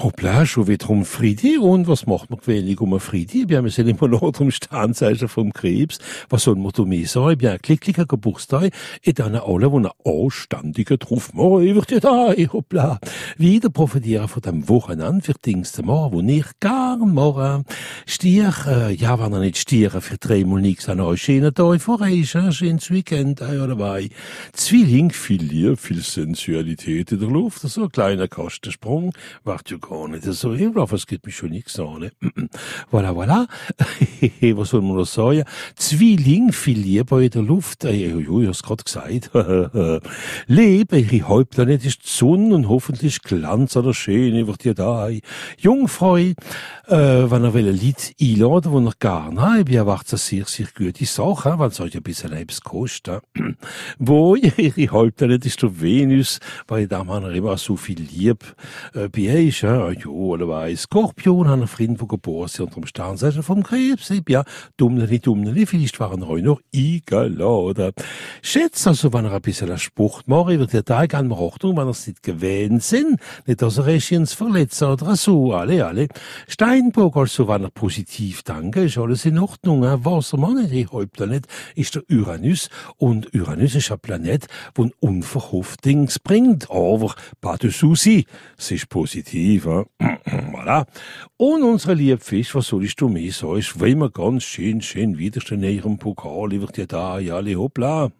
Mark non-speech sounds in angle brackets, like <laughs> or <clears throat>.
Hoppla, schon wieder um Friede. Und was macht man wenig um Friede? Wir haben ja immer noch drum Sternzeichen vom Krebs. Was soll man da mehr sagen? Bien, klicklicher Geburtstag. Et dann alle, wo eine anständige drauf morgen wird ja da, hoppla. Wieder profitieren von dem Wochenende für Dingste morgen, wo nicht gar morgen. Stier, äh, ja, wenn er nicht stieren für dreimal nix an euch schönen Tag vor euch, ein schönes Weekend, äh, oder dabei. Zwilling, viel Liebe, viel Sensualität in der Luft, so ein kleiner Kastensprung, wart ja gar nicht so, ich glaube, es geht mich schon nichts an, ne? <clears throat> voilà, voilà. <laughs> Was soll man noch sagen? Zwilling, viel Liebe in der Luft, äh, ich hab's grad gesagt. <laughs> Lebe, ihre Hauptplanet ist die Sonne und hoffentlich Glanz oder Schöne wird ihr da. Jungfrau, äh, wenn er will ein Lied einladen, wo er gar nicht, ich erwarte sehr, sehr gute Sache, weil es euch ein bisschen etwas kostet. <clears throat> Wo <laughs> ihre Hauptplanet ist der Venus, weil da man immer so viel Liebe äh, bei ihr ist, ja, jo, oder weiß. Skorpion, haben einen Freund, der geboren ist unter dem Sternzeichen vom Krebs, ja, dummeli, dummeli, vielleicht waren euch noch eingeladen. Schätzt also, wenn er ein bisschen Spruch macht, wird der Tag an Ordnung, wenn er es nicht gewähnt sind, nicht, dass er sich ins verletzen oder so, alle, alle. Steinbock, also, wenn er positiv danke, ist alles in Ordnung, äh, Wassermann, die Hauptplanet ist der Uranus, und Uranus ist ein Planet, der unverhofft Dings bringt, aber pas de souci, es ist positiv, äh. <clears throat> voilà. Und unsere liebe Fisch, was soll ich du mehr sagen, ist, wir ganz schön, schön widerstehen in ihrem Pokal, wird ja da, ja, alle hoppla.